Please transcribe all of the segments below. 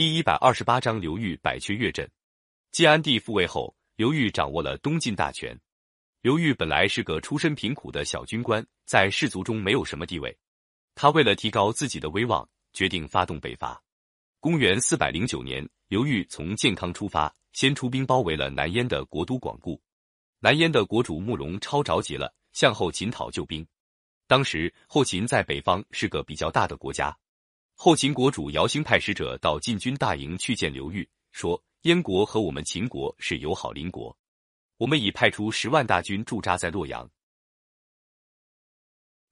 第一百二十八章刘裕百缺越阵。晋安帝复位后，刘裕掌握了东晋大权。刘裕本来是个出身贫苦的小军官，在士族中没有什么地位。他为了提高自己的威望，决定发动北伐。公元四百零九年，刘裕从建康出发，先出兵包围了南燕的国都广固。南燕的国主慕容超着急了，向后秦讨救兵。当时后秦在北方是个比较大的国家。后秦国主姚兴派使者到晋军大营去见刘裕，说：“燕国和我们秦国是友好邻国，我们已派出十万大军驻扎在洛阳。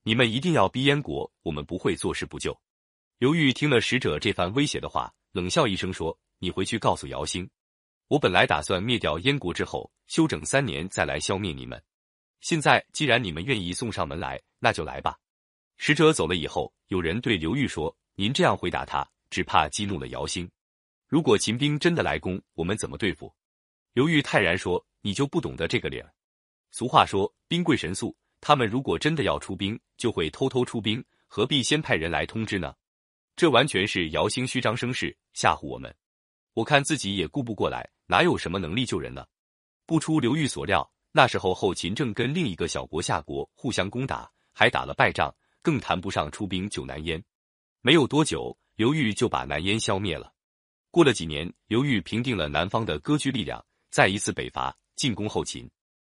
你们一定要逼燕国，我们不会坐视不救。”刘裕听了使者这番威胁的话，冷笑一声说：“你回去告诉姚兴。”我本来打算灭掉燕国之后，休整三年再来消灭你们。现在既然你们愿意送上门来，那就来吧。使者走了以后，有人对刘裕说：“您这样回答他，只怕激怒了姚兴。如果秦兵真的来攻，我们怎么对付？”刘裕泰然说：“你就不懂得这个理儿。俗话说，兵贵神速，他们如果真的要出兵，就会偷偷出兵，何必先派人来通知呢？这完全是姚兴虚张声势，吓唬我们。我看自己也顾不过来。”哪有什么能力救人呢？不出刘裕所料，那时候后秦正跟另一个小国夏国互相攻打，还打了败仗，更谈不上出兵救南燕。没有多久，刘裕就把南燕消灭了。过了几年，刘裕平定了南方的割据力量，再一次北伐进攻后秦。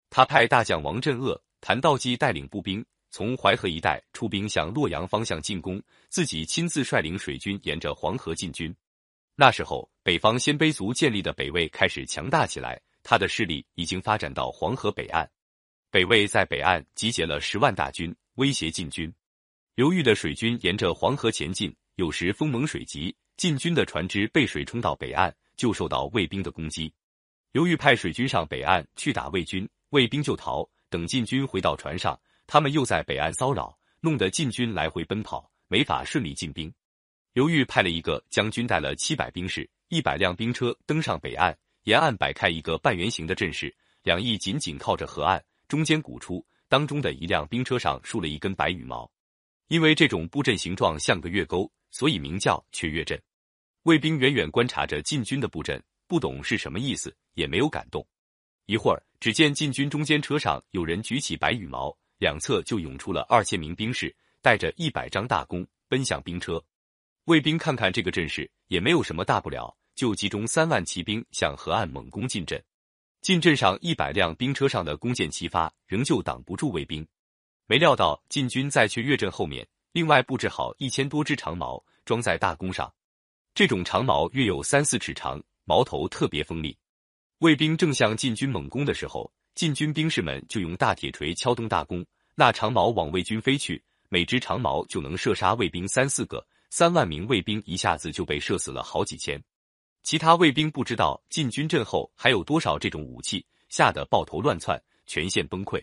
他派大将王镇恶、谭道济带领步兵从淮河一带出兵向洛阳方向进攻，自己亲自率领水军沿着黄河进军。那时候，北方鲜卑族建立的北魏开始强大起来，他的势力已经发展到黄河北岸。北魏在北岸集结了十万大军，威胁晋军。刘裕的水军沿着黄河前进，有时风猛水急，晋军的船只被水冲到北岸，就受到魏兵的攻击。刘裕派水军上北岸去打魏军，魏兵就逃。等晋军回到船上，他们又在北岸骚扰，弄得晋军来回奔跑，没法顺利进兵。刘裕派了一个将军带了七百兵士、一百辆兵车登上北岸，沿岸摆开一个半圆形的阵势，两翼紧紧靠着河岸，中间鼓出，当中的一辆兵车上竖了一根白羽毛。因为这种布阵形状像个月钩，所以名叫缺月阵。卫兵远远观察着禁军的布阵，不懂是什么意思，也没有敢动。一会儿，只见禁军中间车上有人举起白羽毛，两侧就涌出了二千名兵士，带着一百张大弓，奔向兵车。卫兵看看这个阵势，也没有什么大不了，就集中三万骑兵向河岸猛攻进阵。进阵上一百辆兵车上的弓箭齐发，仍旧挡不住卫兵。没料到晋军在去越阵后面，另外布置好一千多支长矛，装在大弓上。这种长矛约有三四尺长，矛头特别锋利。卫兵正向晋军猛攻的时候，晋军兵士们就用大铁锤敲动大弓，那长矛往魏军飞去，每支长矛就能射杀卫兵三四个。三万名卫兵一下子就被射死了好几千，其他卫兵不知道晋军阵后还有多少这种武器，吓得抱头乱窜，全线崩溃。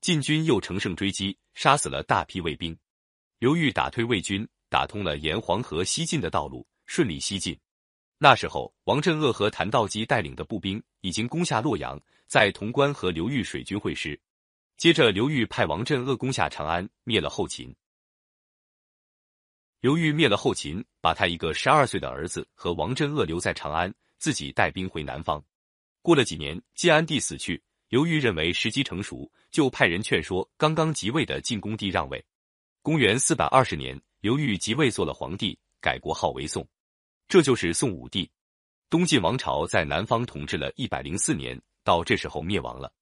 晋军又乘胜追击，杀死了大批卫兵。刘裕打退魏军，打通了沿黄河西进的道路，顺利西进。那时候，王镇恶和谭道基带领的步兵已经攻下洛阳，在潼关和刘裕水军会师。接着，刘裕派王镇恶攻下长安，灭了后秦。刘裕灭了后秦，把他一个十二岁的儿子和王镇恶留在长安，自己带兵回南方。过了几年，晋安帝死去，刘裕认为时机成熟，就派人劝说刚刚即位的晋恭帝让位。公元四百二十年，刘裕即位做了皇帝，改国号为宋，这就是宋武帝。东晋王朝在南方统治了一百零四年，到这时候灭亡了。